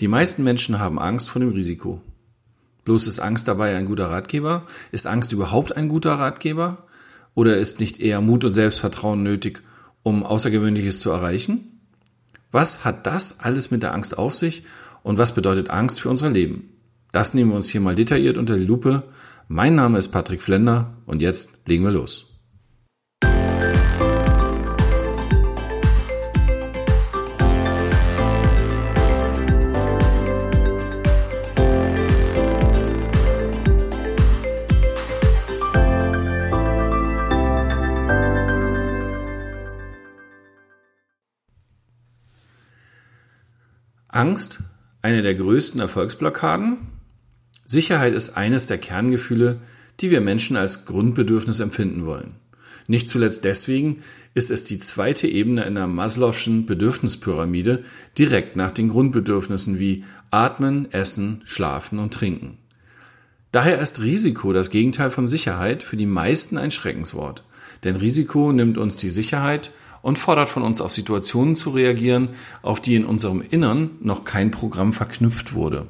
Die meisten Menschen haben Angst vor dem Risiko. Bloß ist Angst dabei ein guter Ratgeber? Ist Angst überhaupt ein guter Ratgeber? Oder ist nicht eher Mut und Selbstvertrauen nötig, um Außergewöhnliches zu erreichen? Was hat das alles mit der Angst auf sich und was bedeutet Angst für unser Leben? Das nehmen wir uns hier mal detailliert unter die Lupe. Mein Name ist Patrick Flender und jetzt legen wir los. Angst, eine der größten Erfolgsblockaden. Sicherheit ist eines der Kerngefühle, die wir Menschen als Grundbedürfnis empfinden wollen. Nicht zuletzt deswegen ist es die zweite Ebene in der Maslow'schen Bedürfnispyramide direkt nach den Grundbedürfnissen wie Atmen, Essen, Schlafen und Trinken. Daher ist Risiko das Gegenteil von Sicherheit für die meisten ein Schreckenswort. Denn Risiko nimmt uns die Sicherheit und fordert von uns auf Situationen zu reagieren, auf die in unserem Innern noch kein Programm verknüpft wurde.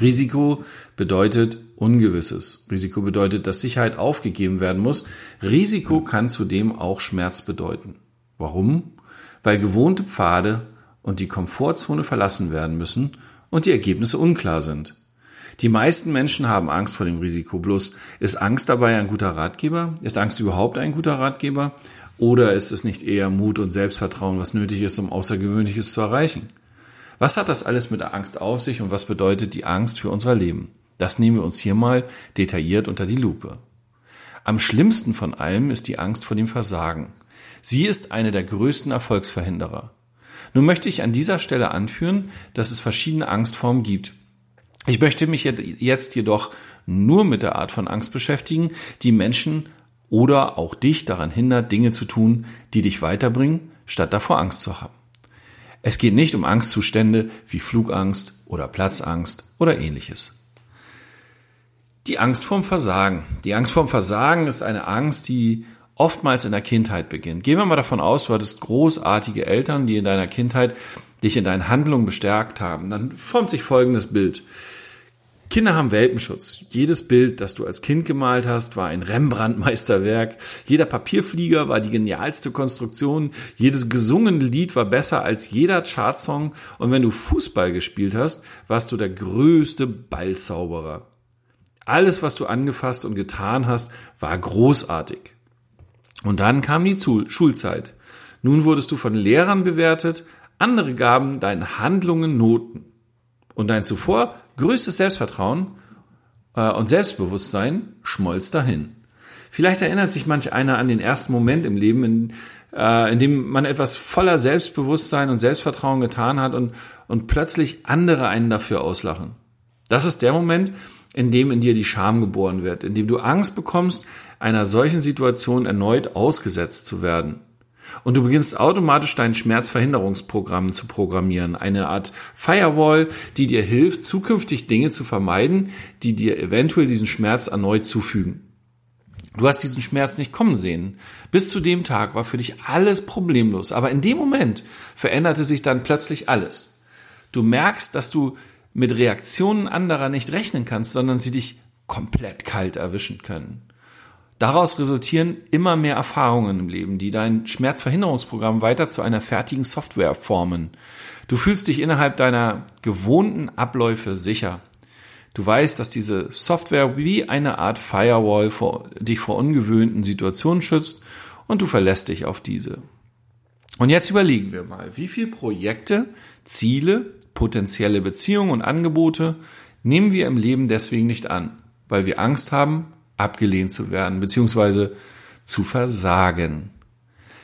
Risiko bedeutet Ungewisses. Risiko bedeutet, dass Sicherheit aufgegeben werden muss. Risiko kann zudem auch Schmerz bedeuten. Warum? Weil gewohnte Pfade und die Komfortzone verlassen werden müssen und die Ergebnisse unklar sind. Die meisten Menschen haben Angst vor dem Risiko. Bloß ist Angst dabei ein guter Ratgeber? Ist Angst überhaupt ein guter Ratgeber? Oder ist es nicht eher Mut und Selbstvertrauen, was nötig ist, um Außergewöhnliches zu erreichen? Was hat das alles mit der Angst auf sich und was bedeutet die Angst für unser Leben? Das nehmen wir uns hier mal detailliert unter die Lupe. Am schlimmsten von allem ist die Angst vor dem Versagen. Sie ist eine der größten Erfolgsverhinderer. Nun möchte ich an dieser Stelle anführen, dass es verschiedene Angstformen gibt. Ich möchte mich jetzt jedoch nur mit der Art von Angst beschäftigen, die Menschen oder auch dich daran hindert, Dinge zu tun, die dich weiterbringen, statt davor Angst zu haben. Es geht nicht um Angstzustände wie Flugangst oder Platzangst oder ähnliches. Die Angst vorm Versagen. Die Angst vorm Versagen ist eine Angst, die oftmals in der Kindheit beginnt. Gehen wir mal davon aus, du hattest großartige Eltern, die in deiner Kindheit dich in deinen Handlungen bestärkt haben. Dann formt sich folgendes Bild. Kinder haben Welpenschutz. Jedes Bild, das du als Kind gemalt hast, war ein Rembrandt-Meisterwerk. Jeder Papierflieger war die genialste Konstruktion. Jedes gesungene Lied war besser als jeder Chartsong. Und wenn du Fußball gespielt hast, warst du der größte Ballzauberer. Alles, was du angefasst und getan hast, war großartig. Und dann kam die Schulzeit. Nun wurdest du von Lehrern bewertet, andere gaben deinen Handlungen Noten. Und dein zuvor größtes Selbstvertrauen äh, und Selbstbewusstsein schmolz dahin. Vielleicht erinnert sich manch einer an den ersten Moment im Leben, in, äh, in dem man etwas voller Selbstbewusstsein und Selbstvertrauen getan hat und, und plötzlich andere einen dafür auslachen. Das ist der Moment, in dem in dir die Scham geboren wird, in dem du Angst bekommst, einer solchen Situation erneut ausgesetzt zu werden. Und du beginnst automatisch dein Schmerzverhinderungsprogramm zu programmieren. Eine Art Firewall, die dir hilft, zukünftig Dinge zu vermeiden, die dir eventuell diesen Schmerz erneut zufügen. Du hast diesen Schmerz nicht kommen sehen. Bis zu dem Tag war für dich alles problemlos. Aber in dem Moment veränderte sich dann plötzlich alles. Du merkst, dass du mit Reaktionen anderer nicht rechnen kannst, sondern sie dich komplett kalt erwischen können. Daraus resultieren immer mehr Erfahrungen im Leben, die dein Schmerzverhinderungsprogramm weiter zu einer fertigen Software formen. Du fühlst dich innerhalb deiner gewohnten Abläufe sicher. Du weißt, dass diese Software wie eine Art Firewall vor, dich vor ungewöhnten Situationen schützt und du verlässt dich auf diese. Und jetzt überlegen wir mal, wie viele Projekte, Ziele, potenzielle Beziehungen und Angebote nehmen wir im Leben deswegen nicht an, weil wir Angst haben, abgelehnt zu werden, beziehungsweise zu versagen.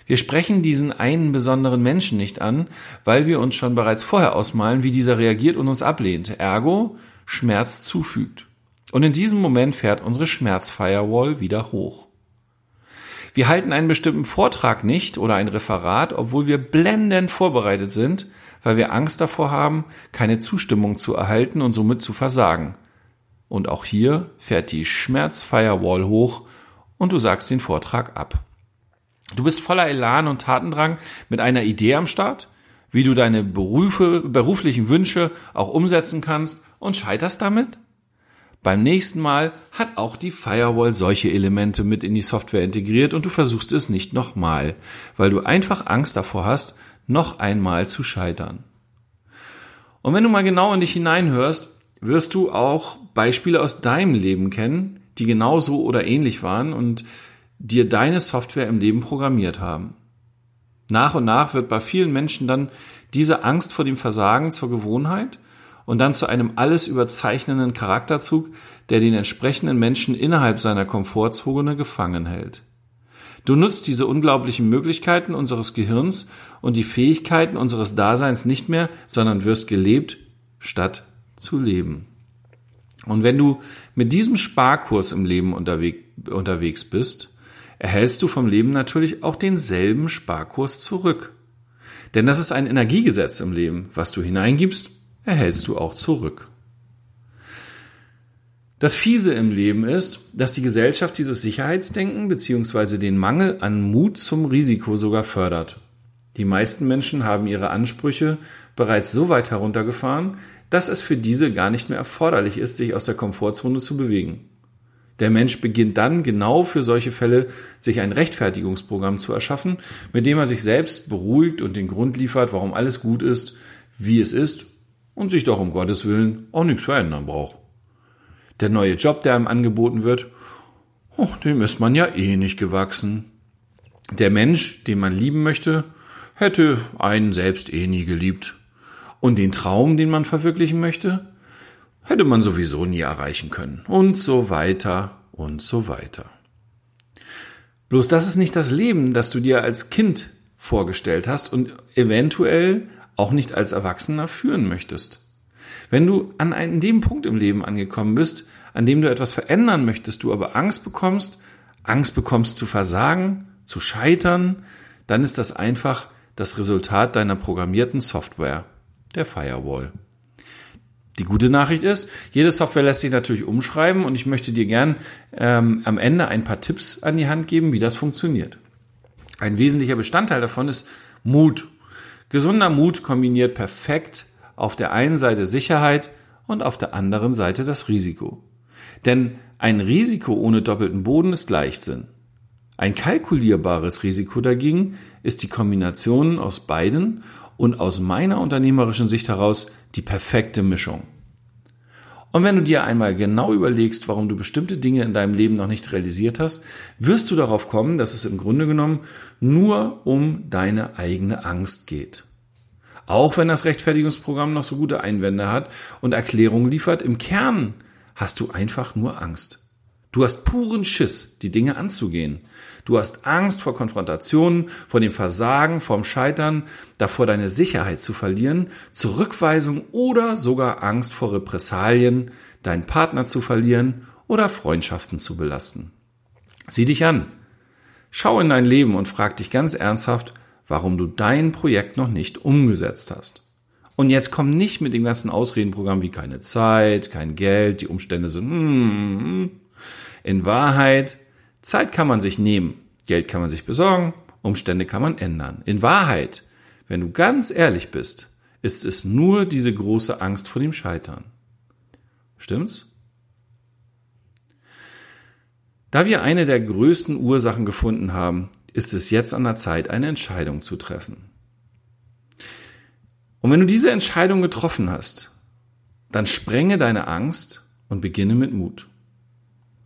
Wir sprechen diesen einen besonderen Menschen nicht an, weil wir uns schon bereits vorher ausmalen, wie dieser reagiert und uns ablehnt, ergo Schmerz zufügt. Und in diesem Moment fährt unsere Schmerzfirewall wieder hoch. Wir halten einen bestimmten Vortrag nicht oder ein Referat, obwohl wir blendend vorbereitet sind, weil wir Angst davor haben, keine Zustimmung zu erhalten und somit zu versagen. Und auch hier fährt die Schmerzfirewall hoch und du sagst den Vortrag ab. Du bist voller Elan und Tatendrang mit einer Idee am Start, wie du deine Berufe, beruflichen Wünsche auch umsetzen kannst und scheiterst damit? Beim nächsten Mal hat auch die Firewall solche Elemente mit in die Software integriert und du versuchst es nicht nochmal, weil du einfach Angst davor hast, noch einmal zu scheitern. Und wenn du mal genau in dich hineinhörst, wirst du auch Beispiele aus deinem Leben kennen, die genauso oder ähnlich waren und dir deine Software im Leben programmiert haben. Nach und nach wird bei vielen Menschen dann diese Angst vor dem Versagen zur Gewohnheit und dann zu einem alles überzeichnenden Charakterzug, der den entsprechenden Menschen innerhalb seiner Komfortzone gefangen hält. Du nutzt diese unglaublichen Möglichkeiten unseres Gehirns und die Fähigkeiten unseres Daseins nicht mehr, sondern wirst gelebt, statt zu leben. Und wenn du mit diesem Sparkurs im Leben unterwegs bist, erhältst du vom Leben natürlich auch denselben Sparkurs zurück. Denn das ist ein Energiegesetz im Leben. Was du hineingibst, erhältst du auch zurück. Das Fiese im Leben ist, dass die Gesellschaft dieses Sicherheitsdenken bzw. den Mangel an Mut zum Risiko sogar fördert. Die meisten Menschen haben ihre Ansprüche bereits so weit heruntergefahren, dass es für diese gar nicht mehr erforderlich ist, sich aus der Komfortzone zu bewegen. Der Mensch beginnt dann genau für solche Fälle sich ein Rechtfertigungsprogramm zu erschaffen, mit dem er sich selbst beruhigt und den Grund liefert, warum alles gut ist, wie es ist und sich doch um Gottes Willen auch nichts verändern braucht. Der neue Job, der ihm angeboten wird, oh, dem ist man ja eh nicht gewachsen. Der Mensch, den man lieben möchte, hätte einen selbst eh nie geliebt. Und den Traum, den man verwirklichen möchte, hätte man sowieso nie erreichen können. Und so weiter und so weiter. Bloß das ist nicht das Leben, das du dir als Kind vorgestellt hast und eventuell auch nicht als Erwachsener führen möchtest. Wenn du an einem, dem Punkt im Leben angekommen bist, an dem du etwas verändern möchtest, du aber Angst bekommst, Angst bekommst zu versagen, zu scheitern, dann ist das einfach das Resultat deiner programmierten Software, der Firewall. Die gute Nachricht ist, jede Software lässt sich natürlich umschreiben und ich möchte dir gern ähm, am Ende ein paar Tipps an die Hand geben, wie das funktioniert. Ein wesentlicher Bestandteil davon ist Mut. Gesunder Mut kombiniert perfekt auf der einen Seite Sicherheit und auf der anderen Seite das Risiko. Denn ein Risiko ohne doppelten Boden ist Leichtsinn. Ein kalkulierbares Risiko dagegen ist die Kombination aus beiden und aus meiner unternehmerischen Sicht heraus die perfekte Mischung. Und wenn du dir einmal genau überlegst, warum du bestimmte Dinge in deinem Leben noch nicht realisiert hast, wirst du darauf kommen, dass es im Grunde genommen nur um deine eigene Angst geht. Auch wenn das Rechtfertigungsprogramm noch so gute Einwände hat und Erklärungen liefert, im Kern hast du einfach nur Angst. Du hast puren Schiss, die Dinge anzugehen. Du hast Angst vor Konfrontationen, vor dem Versagen, vorm Scheitern, davor deine Sicherheit zu verlieren, Zurückweisung oder sogar Angst vor Repressalien, deinen Partner zu verlieren oder Freundschaften zu belasten. Sieh dich an. Schau in dein Leben und frag dich ganz ernsthaft, warum du dein Projekt noch nicht umgesetzt hast. Und jetzt komm nicht mit dem ganzen Ausredenprogramm wie keine Zeit, kein Geld, die Umstände sind, mm, in Wahrheit, Zeit kann man sich nehmen, Geld kann man sich besorgen, Umstände kann man ändern. In Wahrheit, wenn du ganz ehrlich bist, ist es nur diese große Angst vor dem Scheitern. Stimmt's? Da wir eine der größten Ursachen gefunden haben, ist es jetzt an der Zeit, eine Entscheidung zu treffen. Und wenn du diese Entscheidung getroffen hast, dann sprenge deine Angst und beginne mit Mut.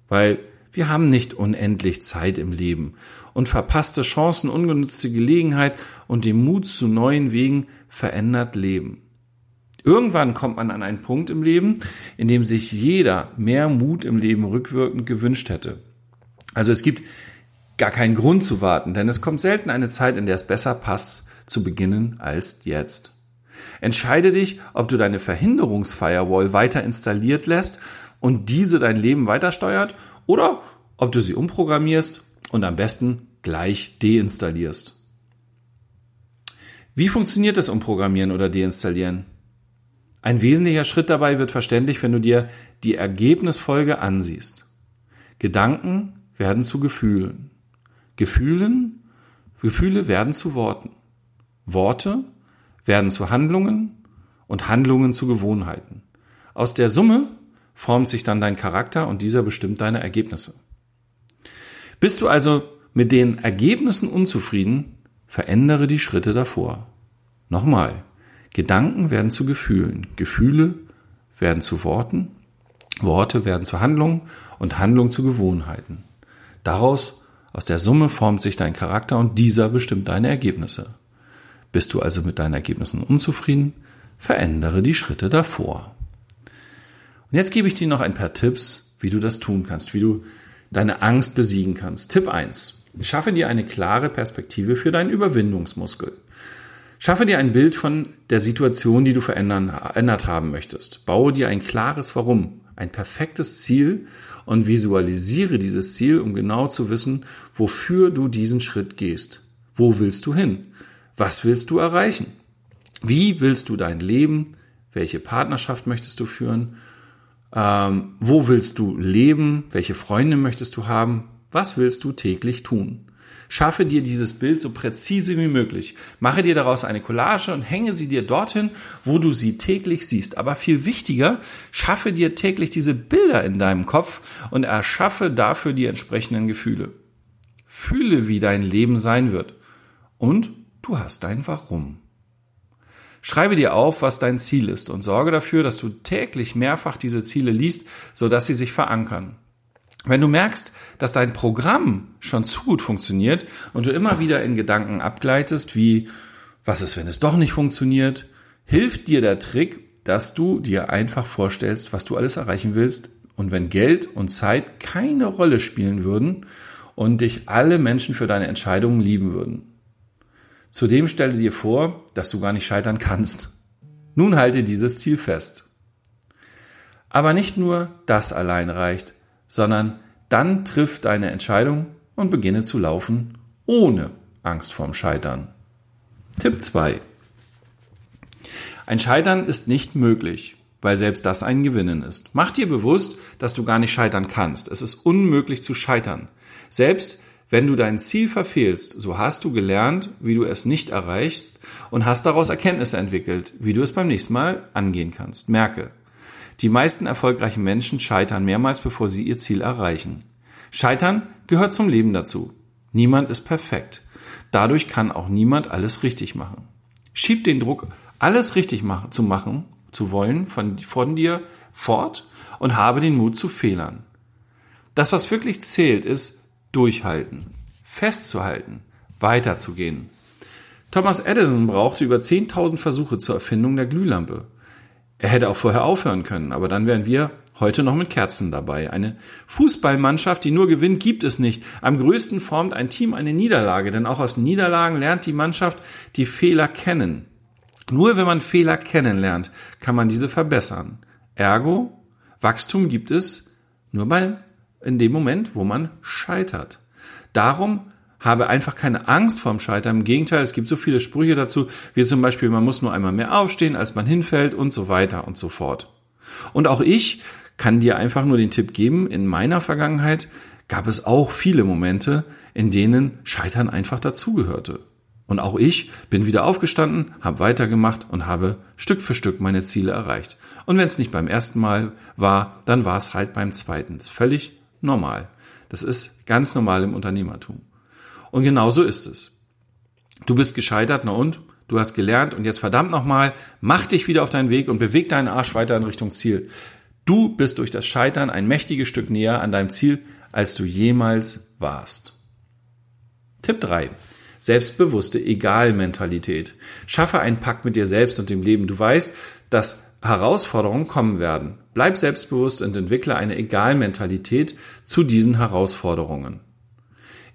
Weil wir haben nicht unendlich Zeit im Leben und verpasste Chancen, ungenutzte Gelegenheit und den Mut zu neuen Wegen verändert Leben. Irgendwann kommt man an einen Punkt im Leben, in dem sich jeder mehr Mut im Leben rückwirkend gewünscht hätte. Also es gibt gar keinen Grund zu warten, denn es kommt selten eine Zeit, in der es besser passt, zu beginnen als jetzt. Entscheide dich, ob du deine Verhinderungsfirewall weiter installiert lässt und diese dein Leben weiter steuert oder ob du sie umprogrammierst und am besten gleich deinstallierst. Wie funktioniert das Umprogrammieren oder Deinstallieren? Ein wesentlicher Schritt dabei wird verständlich, wenn du dir die Ergebnisfolge ansiehst. Gedanken werden zu Gefühlen. Gefühlen, Gefühle werden zu Worten. Worte werden zu Handlungen und Handlungen zu Gewohnheiten. Aus der Summe formt sich dann dein Charakter und dieser bestimmt deine Ergebnisse. Bist du also mit den Ergebnissen unzufrieden, verändere die Schritte davor. Nochmal, Gedanken werden zu Gefühlen, Gefühle werden zu Worten, Worte werden zu Handlungen und Handlungen zu Gewohnheiten. Daraus, aus der Summe formt sich dein Charakter und dieser bestimmt deine Ergebnisse. Bist du also mit deinen Ergebnissen unzufrieden, verändere die Schritte davor. Und jetzt gebe ich dir noch ein paar Tipps, wie du das tun kannst, wie du deine Angst besiegen kannst. Tipp 1. Schaffe dir eine klare Perspektive für deinen Überwindungsmuskel. Schaffe dir ein Bild von der Situation, die du verändert haben möchtest. Baue dir ein klares Warum, ein perfektes Ziel und visualisiere dieses Ziel, um genau zu wissen, wofür du diesen Schritt gehst. Wo willst du hin? Was willst du erreichen? Wie willst du dein Leben? Welche Partnerschaft möchtest du führen? Ähm, wo willst du leben? Welche Freunde möchtest du haben? Was willst du täglich tun? Schaffe dir dieses Bild so präzise wie möglich. Mache dir daraus eine Collage und hänge sie dir dorthin, wo du sie täglich siehst. Aber viel wichtiger, schaffe dir täglich diese Bilder in deinem Kopf und erschaffe dafür die entsprechenden Gefühle. Fühle, wie dein Leben sein wird. Und du hast dein Warum. Schreibe dir auf, was dein Ziel ist und sorge dafür, dass du täglich mehrfach diese Ziele liest, sodass sie sich verankern. Wenn du merkst, dass dein Programm schon zu gut funktioniert und du immer wieder in Gedanken abgleitest, wie, was ist, wenn es doch nicht funktioniert, hilft dir der Trick, dass du dir einfach vorstellst, was du alles erreichen willst und wenn Geld und Zeit keine Rolle spielen würden und dich alle Menschen für deine Entscheidungen lieben würden. Zudem stelle dir vor, dass du gar nicht scheitern kannst. Nun halte dieses Ziel fest. Aber nicht nur das allein reicht, sondern dann triff deine Entscheidung und beginne zu laufen ohne Angst vorm Scheitern. Tipp 2. Ein Scheitern ist nicht möglich, weil selbst das ein Gewinnen ist. Mach dir bewusst, dass du gar nicht scheitern kannst. Es ist unmöglich zu scheitern. Selbst wenn du dein Ziel verfehlst, so hast du gelernt, wie du es nicht erreichst und hast daraus Erkenntnisse entwickelt, wie du es beim nächsten Mal angehen kannst. Merke, die meisten erfolgreichen Menschen scheitern mehrmals, bevor sie ihr Ziel erreichen. Scheitern gehört zum Leben dazu. Niemand ist perfekt. Dadurch kann auch niemand alles richtig machen. Schieb den Druck, alles richtig zu machen, zu wollen, von, von dir fort und habe den Mut zu Fehlern. Das, was wirklich zählt, ist, durchhalten, festzuhalten, weiterzugehen. Thomas Edison brauchte über 10.000 Versuche zur Erfindung der Glühlampe. Er hätte auch vorher aufhören können, aber dann wären wir heute noch mit Kerzen dabei. Eine Fußballmannschaft, die nur gewinnt, gibt es nicht. Am größten formt ein Team eine Niederlage, denn auch aus Niederlagen lernt die Mannschaft die Fehler kennen. Nur wenn man Fehler kennenlernt, kann man diese verbessern. Ergo, Wachstum gibt es nur bei in dem Moment, wo man scheitert. Darum habe einfach keine Angst vorm Scheitern. Im Gegenteil, es gibt so viele Sprüche dazu, wie zum Beispiel, man muss nur einmal mehr aufstehen, als man hinfällt und so weiter und so fort. Und auch ich kann dir einfach nur den Tipp geben, in meiner Vergangenheit gab es auch viele Momente, in denen Scheitern einfach dazugehörte. Und auch ich bin wieder aufgestanden, habe weitergemacht und habe Stück für Stück meine Ziele erreicht. Und wenn es nicht beim ersten Mal war, dann war es halt beim zweiten. Völlig normal. Das ist ganz normal im Unternehmertum. Und genau so ist es. Du bist gescheitert, na und? Du hast gelernt und jetzt verdammt nochmal, mach dich wieder auf deinen Weg und beweg deinen Arsch weiter in Richtung Ziel. Du bist durch das Scheitern ein mächtiges Stück näher an deinem Ziel, als du jemals warst. Tipp 3. Selbstbewusste Egal-Mentalität. Schaffe einen Pakt mit dir selbst und dem Leben. Du weißt, dass Herausforderungen kommen werden. Bleib selbstbewusst und entwickle eine Egal-Mentalität zu diesen Herausforderungen.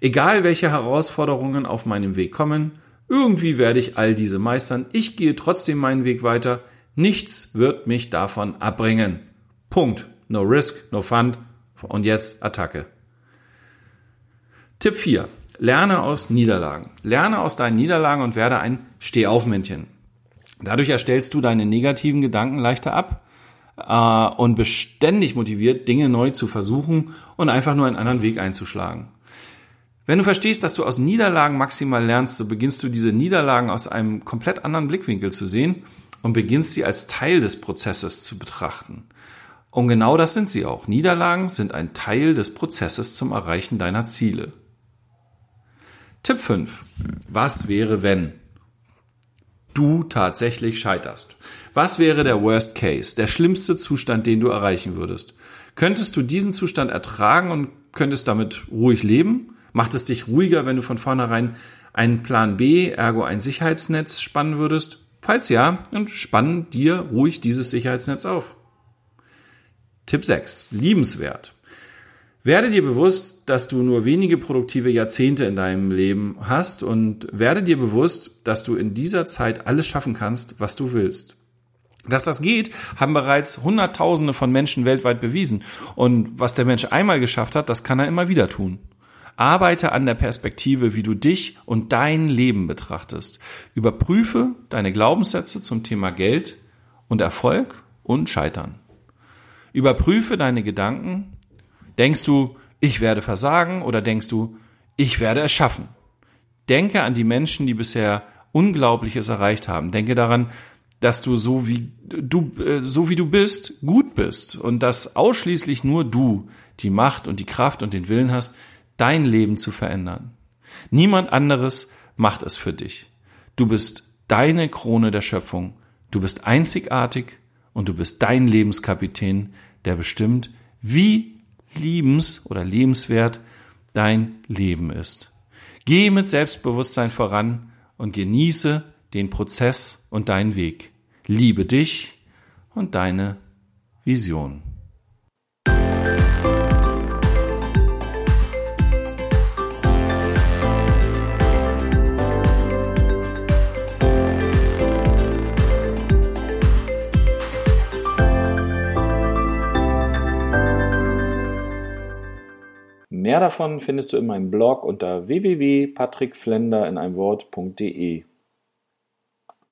Egal welche Herausforderungen auf meinem Weg kommen, irgendwie werde ich all diese meistern. Ich gehe trotzdem meinen Weg weiter. Nichts wird mich davon abbringen. Punkt. No risk, no fund. Und jetzt Attacke. Tipp 4. Lerne aus Niederlagen. Lerne aus deinen Niederlagen und werde ein Stehaufmännchen. Dadurch erstellst du deine negativen Gedanken leichter ab äh, und beständig motiviert, Dinge neu zu versuchen und einfach nur einen anderen Weg einzuschlagen. Wenn du verstehst, dass du aus Niederlagen maximal lernst, so beginnst du diese Niederlagen aus einem komplett anderen Blickwinkel zu sehen und beginnst sie als Teil des Prozesses zu betrachten. Und genau das sind sie auch. Niederlagen sind ein Teil des Prozesses zum Erreichen deiner Ziele. Tipp 5. Was wäre, wenn du tatsächlich scheiterst? Was wäre der Worst Case, der schlimmste Zustand, den du erreichen würdest? Könntest du diesen Zustand ertragen und könntest damit ruhig leben? Macht es dich ruhiger, wenn du von vornherein einen Plan B, ergo ein Sicherheitsnetz spannen würdest? Falls ja, dann spann dir ruhig dieses Sicherheitsnetz auf. Tipp 6. Liebenswert. Werde dir bewusst, dass du nur wenige produktive Jahrzehnte in deinem Leben hast und werde dir bewusst, dass du in dieser Zeit alles schaffen kannst, was du willst. Dass das geht, haben bereits Hunderttausende von Menschen weltweit bewiesen. Und was der Mensch einmal geschafft hat, das kann er immer wieder tun. Arbeite an der Perspektive, wie du dich und dein Leben betrachtest. Überprüfe deine Glaubenssätze zum Thema Geld und Erfolg und Scheitern. Überprüfe deine Gedanken. Denkst du, ich werde versagen oder denkst du, ich werde es schaffen? Denke an die Menschen, die bisher Unglaubliches erreicht haben. Denke daran, dass du so wie du äh, so wie du bist gut bist und dass ausschließlich nur du die Macht und die Kraft und den Willen hast, dein Leben zu verändern. Niemand anderes macht es für dich. Du bist deine Krone der Schöpfung. Du bist einzigartig und du bist dein Lebenskapitän, der bestimmt, wie liebens- oder lebenswert dein Leben ist. Geh mit Selbstbewusstsein voran und genieße den Prozess und deinen Weg. Liebe dich und deine Vision. Mehr davon findest du in meinem Blog unter www.patrickflender in einem Wort.de.